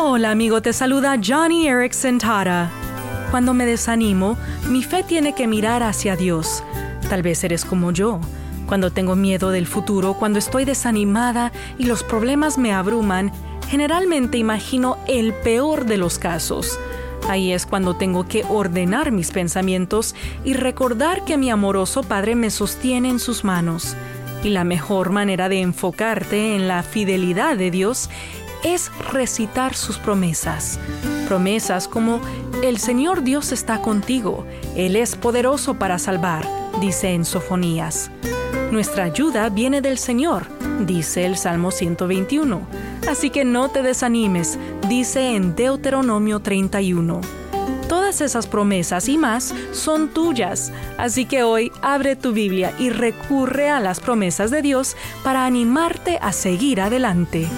Hola amigo, te saluda Johnny Erickson Tara. Cuando me desanimo, mi fe tiene que mirar hacia Dios. Tal vez eres como yo. Cuando tengo miedo del futuro, cuando estoy desanimada y los problemas me abruman, generalmente imagino el peor de los casos. Ahí es cuando tengo que ordenar mis pensamientos y recordar que mi amoroso Padre me sostiene en sus manos. Y la mejor manera de enfocarte en la fidelidad de Dios es recitar sus promesas. Promesas como el Señor Dios está contigo, Él es poderoso para salvar, dice en Sofonías. Nuestra ayuda viene del Señor, dice el Salmo 121. Así que no te desanimes, dice en Deuteronomio 31. Todas esas promesas y más son tuyas, así que hoy abre tu Biblia y recurre a las promesas de Dios para animarte a seguir adelante.